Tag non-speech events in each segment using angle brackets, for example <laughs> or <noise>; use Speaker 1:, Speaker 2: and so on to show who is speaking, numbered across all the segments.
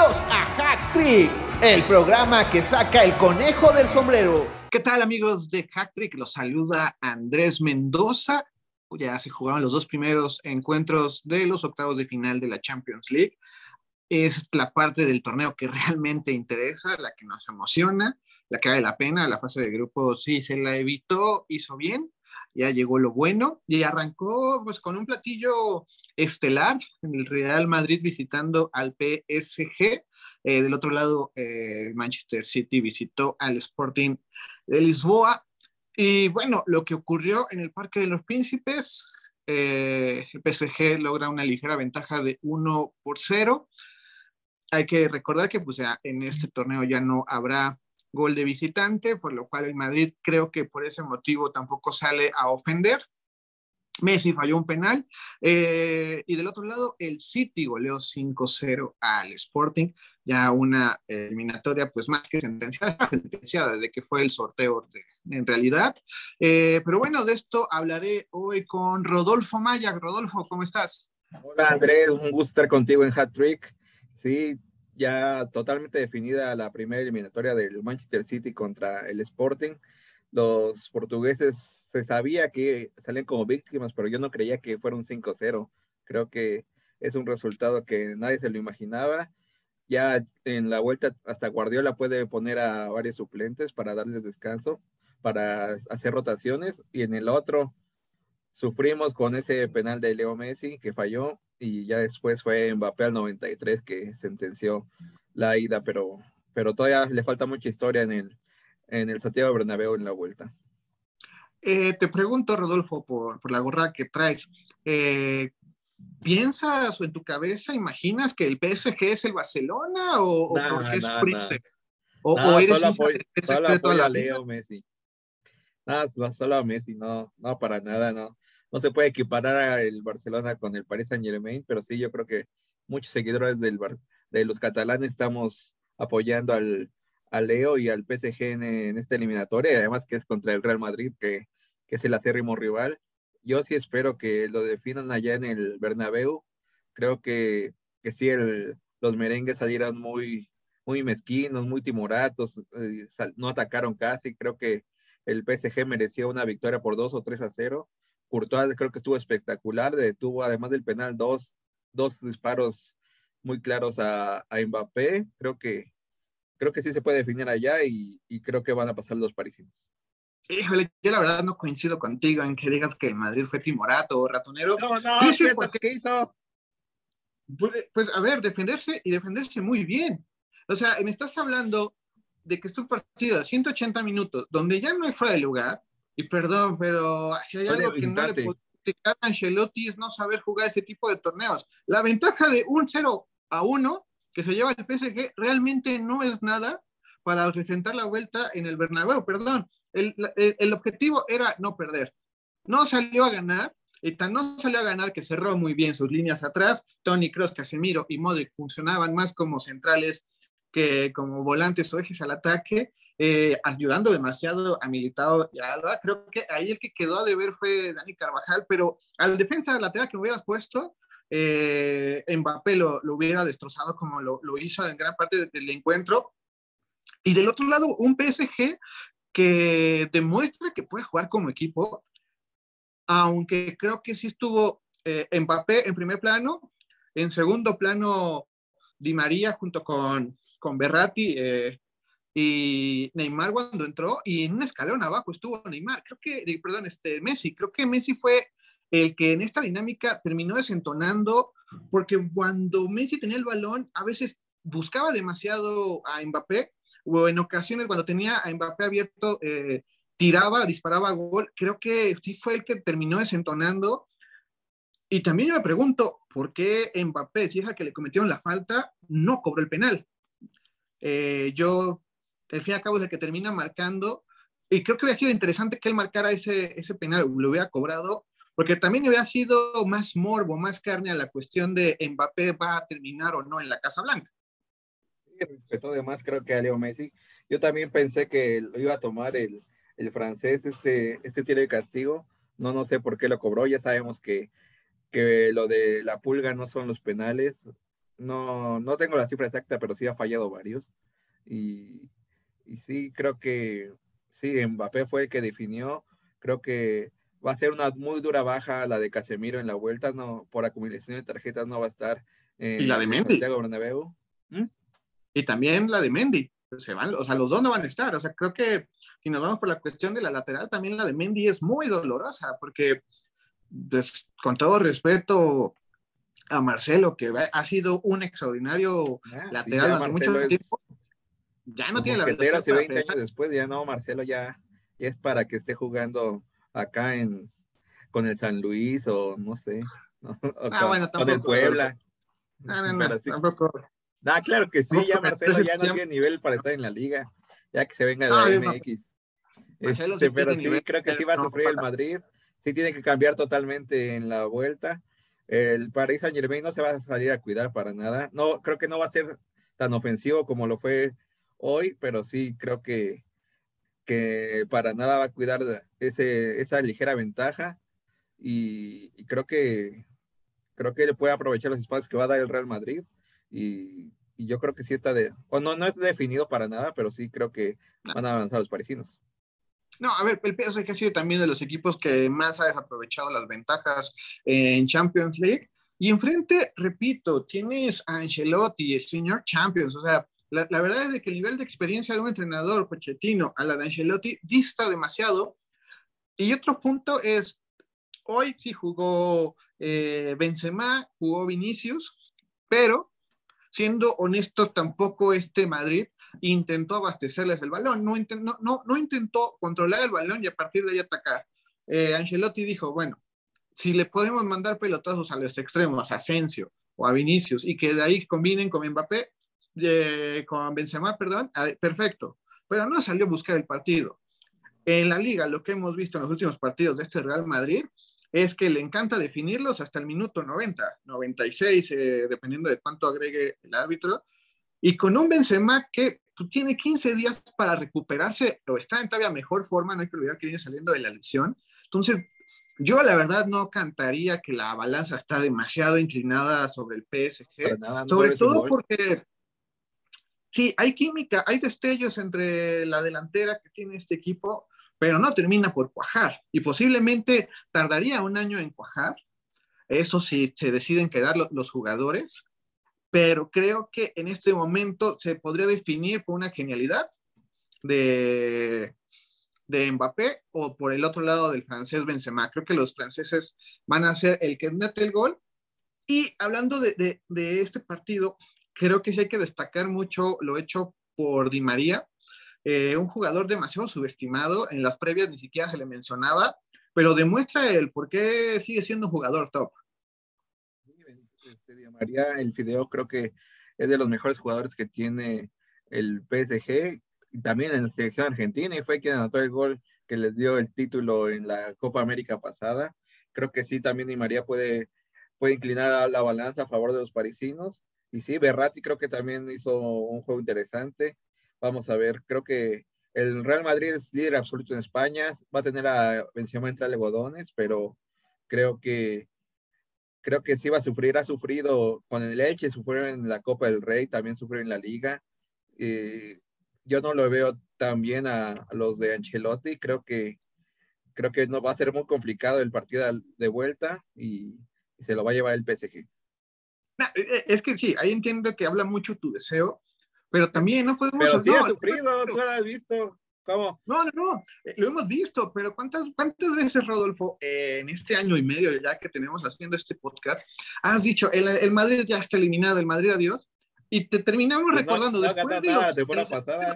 Speaker 1: Bienvenidos a Hack Trick, el programa que saca el conejo del sombrero. ¿Qué tal amigos de Hack Trick? Los saluda Andrés Mendoza. Ya se jugaron los dos primeros encuentros de los octavos de final de la Champions League. Es la parte del torneo que realmente interesa, la que nos emociona, la que vale la pena. La fase de grupo sí se la evitó, hizo bien, ya llegó lo bueno y arrancó pues con un platillo estelar en el Real Madrid visitando al PSG. Eh, del otro lado, eh, Manchester City visitó al Sporting de Lisboa. Y bueno, lo que ocurrió en el Parque de los Príncipes, eh, el PSG logra una ligera ventaja de 1 por 0. Hay que recordar que pues, ya en este torneo ya no habrá gol de visitante, por lo cual el Madrid creo que por ese motivo tampoco sale a ofender. Messi falló un penal. Eh, y del otro lado, el City goleó 5-0 al Sporting. Ya una eliminatoria, pues más que sentenciada, <laughs> sentenciada desde que fue el sorteo en realidad. Eh, pero bueno, de esto hablaré hoy con Rodolfo Maya. Rodolfo, ¿cómo estás?
Speaker 2: Hola Andrés, un gusto estar contigo en Hat Trick. Sí, ya totalmente definida la primera eliminatoria del Manchester City contra el Sporting. Los portugueses se sabía que salían como víctimas, pero yo no creía que fuera un 5-0. Creo que es un resultado que nadie se lo imaginaba. Ya en la vuelta hasta Guardiola puede poner a varios suplentes para darles descanso, para hacer rotaciones. Y en el otro sufrimos con ese penal de Leo Messi que falló y ya después fue Mbappé al 93 que sentenció la ida, pero, pero todavía le falta mucha historia en el, en el Santiago Bernabéu en la vuelta.
Speaker 1: Eh, te pregunto, Rodolfo, por, por, la gorra que traes. Eh, ¿Piensas o en tu cabeza imaginas que el PSG es el Barcelona o,
Speaker 2: no,
Speaker 1: porque es
Speaker 2: no,
Speaker 1: ¿O, o, eres
Speaker 2: solo apoyo, solo apoyo a Leo Messi. No, solo a Messi, no, no, para nada, no no se puede equiparar el Barcelona con el Paris Saint Germain, pero sí, yo creo que muchos seguidores del de los catalanes estamos apoyando al, a Leo y al PSG en, esta eliminatoria, además que es contra el Real Madrid, que, que es el acérrimo rival. Yo sí espero que lo definan allá en el Bernabéu. Creo que, que sí, los merengues salieron muy, muy mezquinos, muy timoratos, eh, no atacaron casi. Creo que el PSG mereció una victoria por 2 o 3 a 0 Courtois creo que estuvo espectacular, detuvo además del penal dos, dos disparos muy claros a, a, Mbappé. Creo que, creo que sí se puede definir allá y, y, creo que van a pasar los parisinos.
Speaker 1: Híjole, yo la verdad no coincido contigo en que digas que Madrid fue timorato o ratonero.
Speaker 2: No, no,
Speaker 1: sí,
Speaker 2: porque, ¿qué hizo?
Speaker 1: Pues, pues, a ver, defenderse y defenderse muy bien. O sea, me estás hablando de que es un partido de 180 minutos donde ya no hay fuera de lugar, y perdón, pero si hay algo que no le puede explicar a Ancelotti es no saber jugar este tipo de torneos. La ventaja de un 0 a 1 que se lleva el PSG realmente no es nada para enfrentar la vuelta en el Bernabéu, perdón. El, el, el, objetivo era no perder. No salió a ganar, y tan no salió a ganar que cerró muy bien sus líneas atrás. Tony Cross, Casemiro y Modric funcionaban más como centrales que como volantes o ejes al ataque eh, ayudando demasiado a Militado y a Alba. Creo que ahí el que quedó a deber fue Dani Carvajal, pero al defensa lateral que me hubieras puesto, eh, Mbappé lo, lo, hubiera destrozado como lo, lo, hizo en gran parte del encuentro. Y del otro lado, un PSG que demuestra que puede jugar como equipo, aunque creo que sí estuvo eh, Mbappé en primer plano, en segundo plano Di María junto con, con Berratti, eh, y Neymar cuando entró y en un escalón abajo estuvo Neymar, creo que, perdón, este, Messi, creo que Messi fue el que en esta dinámica terminó desentonando porque cuando Messi tenía el balón a veces buscaba demasiado a Mbappé o en ocasiones cuando tenía a Mbappé abierto eh, tiraba, disparaba gol, creo que sí fue el que terminó desentonando y también yo me pregunto por qué Mbappé, si es que le cometieron la falta, no cobró el penal. Eh, yo al fin y al cabo es el que termina marcando. Y creo que hubiera sido interesante que él marcara ese, ese penal, lo hubiera cobrado, porque también hubiera sido más morbo, más carne a la cuestión de Mbappé va a terminar o no en la Casa Blanca.
Speaker 2: Sí, respetó además creo que a Leo Messi. Yo también pensé que iba a tomar el, el francés, este, este tiro de castigo. No, no sé por qué lo cobró. Ya sabemos que, que lo de la pulga no son los penales. no, no tengo la cifra exacta, pero sí ha fallado varios. Y, y sí, creo que sí, Mbappé fue el que definió. Creo que va a ser una muy dura baja la de Casemiro en la vuelta, no, por acumulación de tarjetas no va a estar.
Speaker 1: y la de Mendy. ¿Mm? Y también la de Mendy. Se van, o sea, los dos no van a estar. O sea, creo que si nos vamos por la cuestión de la lateral, también la de Mendy es muy dolorosa, porque pues, con todo respeto a Marcelo, que ha sido un extraordinario ah, lateral durante mucho tiempo,
Speaker 2: ya no tiene la verdad. Si 20 años después, ya no, Marcelo ya, es para que esté jugando acá en con el San Luis o no sé. <laughs>
Speaker 1: ah, bueno, tampoco. Con el Puebla. No, no, no, tampoco.
Speaker 2: Ah, claro que sí, ya Marcelo ya no tiene nivel para estar en la liga, ya que se venga de la MX. Este, pero sí, creo que sí va a sufrir el Madrid. Sí tiene que cambiar totalmente en la vuelta. El Paris Saint Germain no se va a salir a cuidar para nada. No, creo que no va a ser tan ofensivo como lo fue hoy, pero sí creo que, que para nada va a cuidar ese, esa ligera ventaja y, creo que creo que le puede aprovechar los espacios que va a dar el Real Madrid y, yo creo que sí está de, o no, no es definido para nada, pero sí creo que van a avanzar los parisinos.
Speaker 1: No, a ver, el PSG ha sido también de los equipos que más ha desaprovechado las ventajas en Champions League. Y enfrente, repito, tienes a Ancelotti, el señor Champions, o sea, la, verdad es que el nivel de experiencia de un entrenador, Pochettino, a la de Ancelotti, dista demasiado. Y otro punto es, hoy sí jugó eh, Benzema, jugó Vinicius, pero siendo honestos, tampoco este Madrid intentó abastecerles el balón, no, intentó, no, no, intentó controlar el balón y a partir de ahí atacar. Eh, Ancelotti dijo, bueno, si le podemos mandar pelotazos a los extremos, a Asensio o a Vinicius, y que de ahí combinen con Mbappé, con Benzema, perdón, perfecto, pero no salió a buscar el partido. En la liga, lo que hemos visto en los últimos partidos de este Real Madrid es que le encanta definirlos hasta el minuto 90, 96, eh, dependiendo de cuánto agregue el árbitro, y con un Benzema que pues, tiene 15 días para recuperarse, o está en todavía mejor forma, no hay que olvidar que viene saliendo de la lesión. Entonces, yo la verdad no cantaría que la balanza está demasiado inclinada sobre el PSG, sobre todo porque sí, hay química, hay destellos entre la delantera que tiene este equipo, pero no termina por cuajar y posiblemente tardaría un año en cuajar. Eso sí, se deciden quedar los jugadores, pero creo que en este momento se podría definir por una genialidad de, de Mbappé o por el otro lado del francés Benzema. Creo que los franceses van a ser el que mete el gol. Y hablando de, de, de este partido, creo que sí hay que destacar mucho lo hecho por Di María, eh, un jugador demasiado subestimado, en las previas ni siquiera se le mencionaba, pero demuestra el por qué sigue siendo un jugador top.
Speaker 2: Este, Di María, el Fideo creo que es de los mejores jugadores que tiene el PSG, también en la selección argentina, y fue quien anotó el gol que les dio el título en la Copa América pasada. Creo que sí, también Di María puede, puede inclinar la balanza a favor de los parisinos. Y sí, Berratti creo que también hizo un juego interesante. Vamos a ver, creo que el Real Madrid es líder absoluto en España, va a tener a Benzema entre algodones, pero creo que creo que sí va a sufrir, ha sufrido con el Elche, sufrió en la Copa del Rey, también sufrió en la Liga. Eh, yo no lo veo tan bien a, los de Ancelotti, creo que creo que no va a ser muy complicado el partido de vuelta y se lo va a llevar el PSG.
Speaker 1: E, e, es que sí, ahí entiendo que habla mucho tu deseo, pero también no podemos...
Speaker 2: Pero sí no, sufrido, no lo has visto. ¿Cómo?
Speaker 1: No, no, no, eh, lo hemos visto, pero ¿cuántas, cuántas veces, Rodolfo, en este año y medio ya que tenemos haciendo este podcast, has dicho, el, el Madrid ya está eliminado, el Madrid adiós, y te terminamos recordando después de los,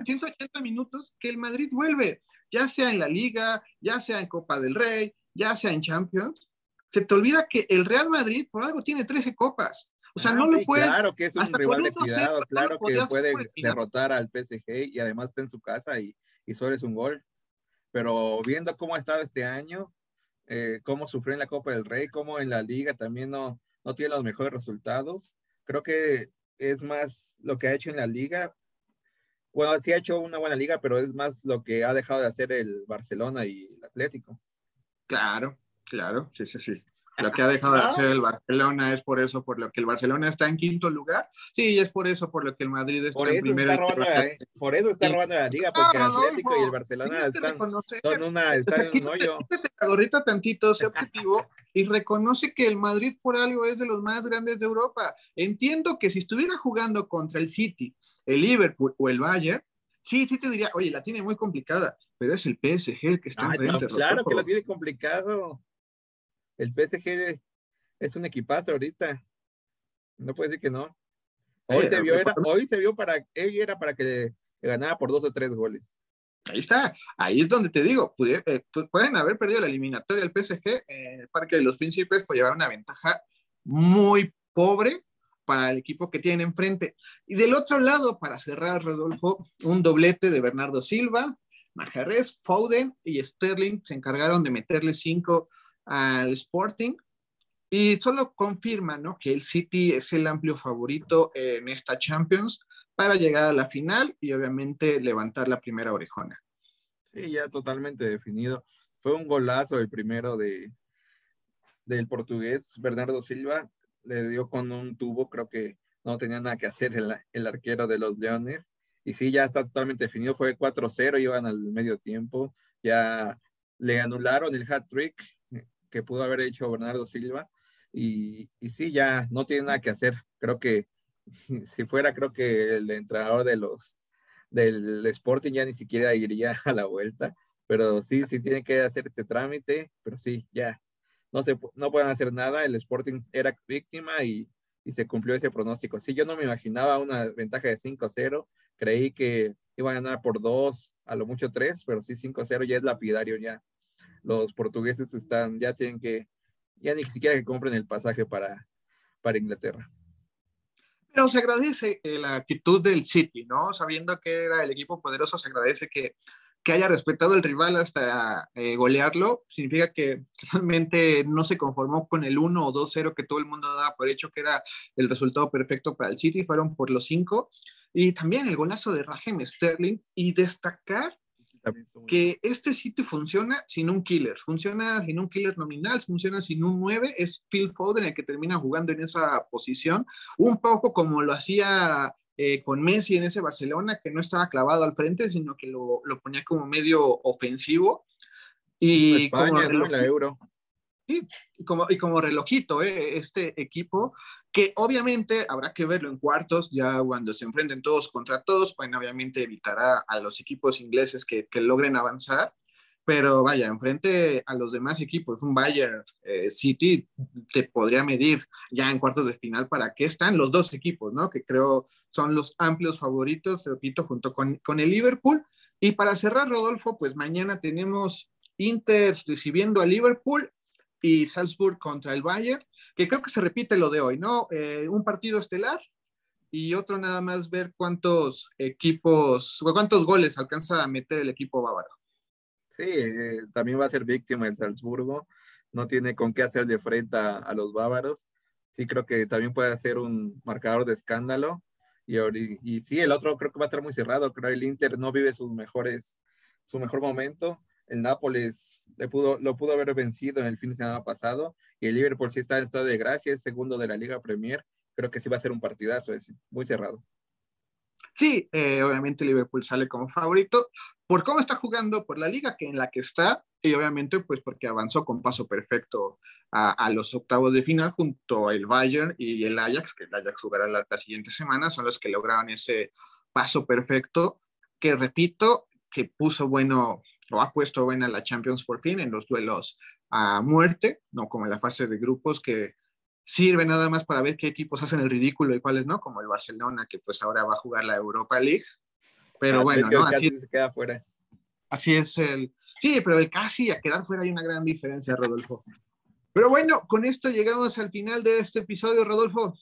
Speaker 1: 180 minutos que el Madrid vuelve, ya sea en la Liga, ya sea en Copa del Rey, ya sea en Champions, se te olvida que el Real Madrid por algo tiene 13 copas. O sea, no lo puede.
Speaker 2: Claro que es un rival de cuidado, claro que puede derrotar al PSG y además está en su casa y, y solo es un gol. Pero viendo cómo ha estado este año, eh, cómo sufrió en la Copa del Rey, cómo en la Liga también no, no tiene los mejores resultados, creo que es más lo que ha hecho en la Liga. Bueno, sí ha hecho una buena liga, pero es más lo que ha dejado de hacer el Barcelona y el Atlético.
Speaker 1: Claro, claro, sí, sí, sí. Lo que ha dejado de <laughs> hacer el Barcelona es por eso, por lo que el Barcelona está en quinto lugar. Sí, es por eso, por lo que el Madrid está en primero.
Speaker 2: Está robando la, por eso está robando la liga, porque el Atlético y el Barcelona están, son una, están en un hoyo.
Speaker 1: Ahorita tantito, sé objetivo y reconoce que el Madrid por algo es de los más grandes de Europa. Entiendo que si estuviera jugando contra el City, el Liverpool o el Bayern, sí, sí te diría, oye, la tiene muy complicada, pero es el PSG el que está enfrente.
Speaker 2: claro que la tiene complicado. El PSG es un equipazo ahorita. No puede decir que no. Hoy, se, vio, era, hoy se vio para, él era para que ganara por dos o tres goles.
Speaker 1: Ahí está, ahí es donde te digo, eh, pueden haber perdido la eliminatoria del PSG en el Parque de los Príncipes por llevar una ventaja muy pobre para el equipo que tiene enfrente. Y del otro lado, para cerrar, Rodolfo, un doblete de Bernardo Silva, Majarres, Foden y Sterling se encargaron de meterle cinco al Sporting. Y solo confirma ¿no? que el City es el amplio favorito en esta Champions para llegar a la final y obviamente levantar la primera orejona.
Speaker 2: Sí, ya totalmente definido. Fue un golazo el primero de, del portugués Bernardo Silva le dio con un tubo, creo que no tenía nada que hacer el, el arquero de los Leones. Y sí, ya está totalmente definido, fue 4-0, iban al medio tiempo, ya le anularon el hat trick que pudo haber hecho Bernardo Silva. Y, y sí, ya no tiene nada que hacer. Creo que <laughs> si fuera, creo que el entrenador de los del Sporting ya ni siquiera iría <laughs> a la vuelta. Pero sí, sí tiene que hacer este trámite, pero sí, ya no, se, no pueden hacer nada, el Sporting era víctima y, y se cumplió ese pronóstico. Sí, yo no me imaginaba una ventaja de 5-0, creí que iban a ganar por 2, a lo mucho 3, pero sí 5-0 ya es lapidario ya. Los portugueses están, ya tienen que, ya ni siquiera que compren el pasaje para, para Inglaterra.
Speaker 1: Pero se agradece eh, la actitud del City, ¿no? Sabiendo que era el equipo poderoso, se agradece que que haya respetado el rival hasta eh, golearlo, significa que realmente no se conformó con el 1 o 2-0 que todo el mundo daba por hecho que era el resultado perfecto para el City, fueron por los 5. Y también el golazo de Raheem Sterling y destacar que este sitio funciona sin un killer, funciona sin un killer nominal, funciona sin un 9, es Phil Foden el que termina jugando en esa posición, un poco como lo hacía eh, con Messi en ese Barcelona, que no estaba clavado al frente, sino que lo, lo ponía como medio ofensivo. Y como
Speaker 2: la Euro.
Speaker 1: Sí, y como, y como relojito, eh, este equipo, que obviamente habrá que verlo en cuartos, ya cuando se enfrenten todos contra todos, pues obviamente evitará a los equipos ingleses que, que logren avanzar, pero vaya, enfrente a los demás equipos, un Bayern eh, City te podría medir ya en cuartos de final para qué están los dos equipos, ¿no? Que creo son los amplios favoritos, repito, junto con, con el Liverpool. Y para cerrar, Rodolfo, pues mañana tenemos Inter recibiendo a Liverpool y Salzburg contra el Bayern, que creo que se repite lo de hoy, ¿no? Eh, un partido estelar y otro nada más ver cuántos equipos, cuántos goles alcanza a meter el equipo bávaro.
Speaker 2: Sí, eh, también va a ser víctima el Salzburgo. No tiene con qué hacer de frente a, los bávaros. Sí, creo que también puede ser un marcador de escándalo. Y, y sí, el otro creo que va a estar muy cerrado. Creo que el Inter no vive sus mejores, su mejor momento. El Nápoles le pudo, lo pudo haber vencido en el fin de semana pasado. Y el Liverpool sí está en estado de gracia, es segundo de la Liga Premier. Creo que sí va a ser un partidazo ese, muy cerrado.
Speaker 1: Sí, eh, obviamente Liverpool sale como favorito por cómo está jugando, por la liga que en la que está y obviamente pues porque avanzó con paso perfecto a, los octavos de final junto al Bayern y el Ajax, que el Ajax jugará la, siguiente semana, son los que lograron ese paso perfecto que repito, que puso bueno o ha puesto buena la Champions por fin en los duelos a muerte, no como en la fase de grupos que sirve nada más para ver qué equipos hacen el ridículo y cuáles no, como el Barcelona, que pues ahora va a jugar la Europa League. Pero ah, bueno, ¿no?
Speaker 2: Así, se queda fuera.
Speaker 1: así es el... Sí, pero el casi a quedar fuera hay una gran diferencia, Rodolfo. Pero bueno, con esto llegamos al final de este episodio, Rodolfo.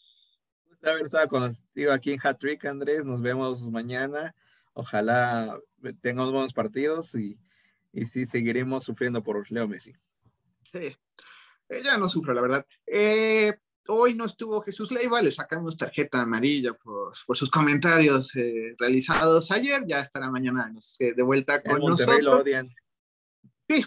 Speaker 2: haber estado contigo aquí en Hat Trick, Andrés. Nos vemos mañana. Ojalá tengamos buenos partidos y, y sí seguiremos sufriendo por Leo Messi.
Speaker 1: Sí. Eh, ya no sufro, la verdad. Eh, hoy no estuvo Jesús Leiva, le sacamos tarjeta amarilla por, sus comentarios eh, realizados ayer, ya estará mañana de vuelta con nosotros.
Speaker 2: Lo odian.
Speaker 1: Sí,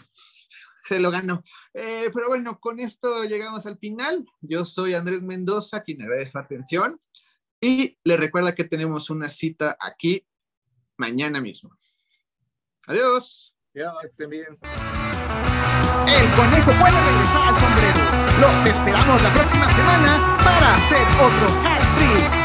Speaker 1: se lo ganó. Eh, pero bueno, con esto llegamos al final. Yo soy Andrés Mendoza, quien agradece su atención. Y le recuerda que tenemos una cita aquí mañana mismo. Adiós.
Speaker 2: Ya, estén bien.
Speaker 1: El conejo puede regresar al sombrero. Los esperamos la próxima semana para hacer otro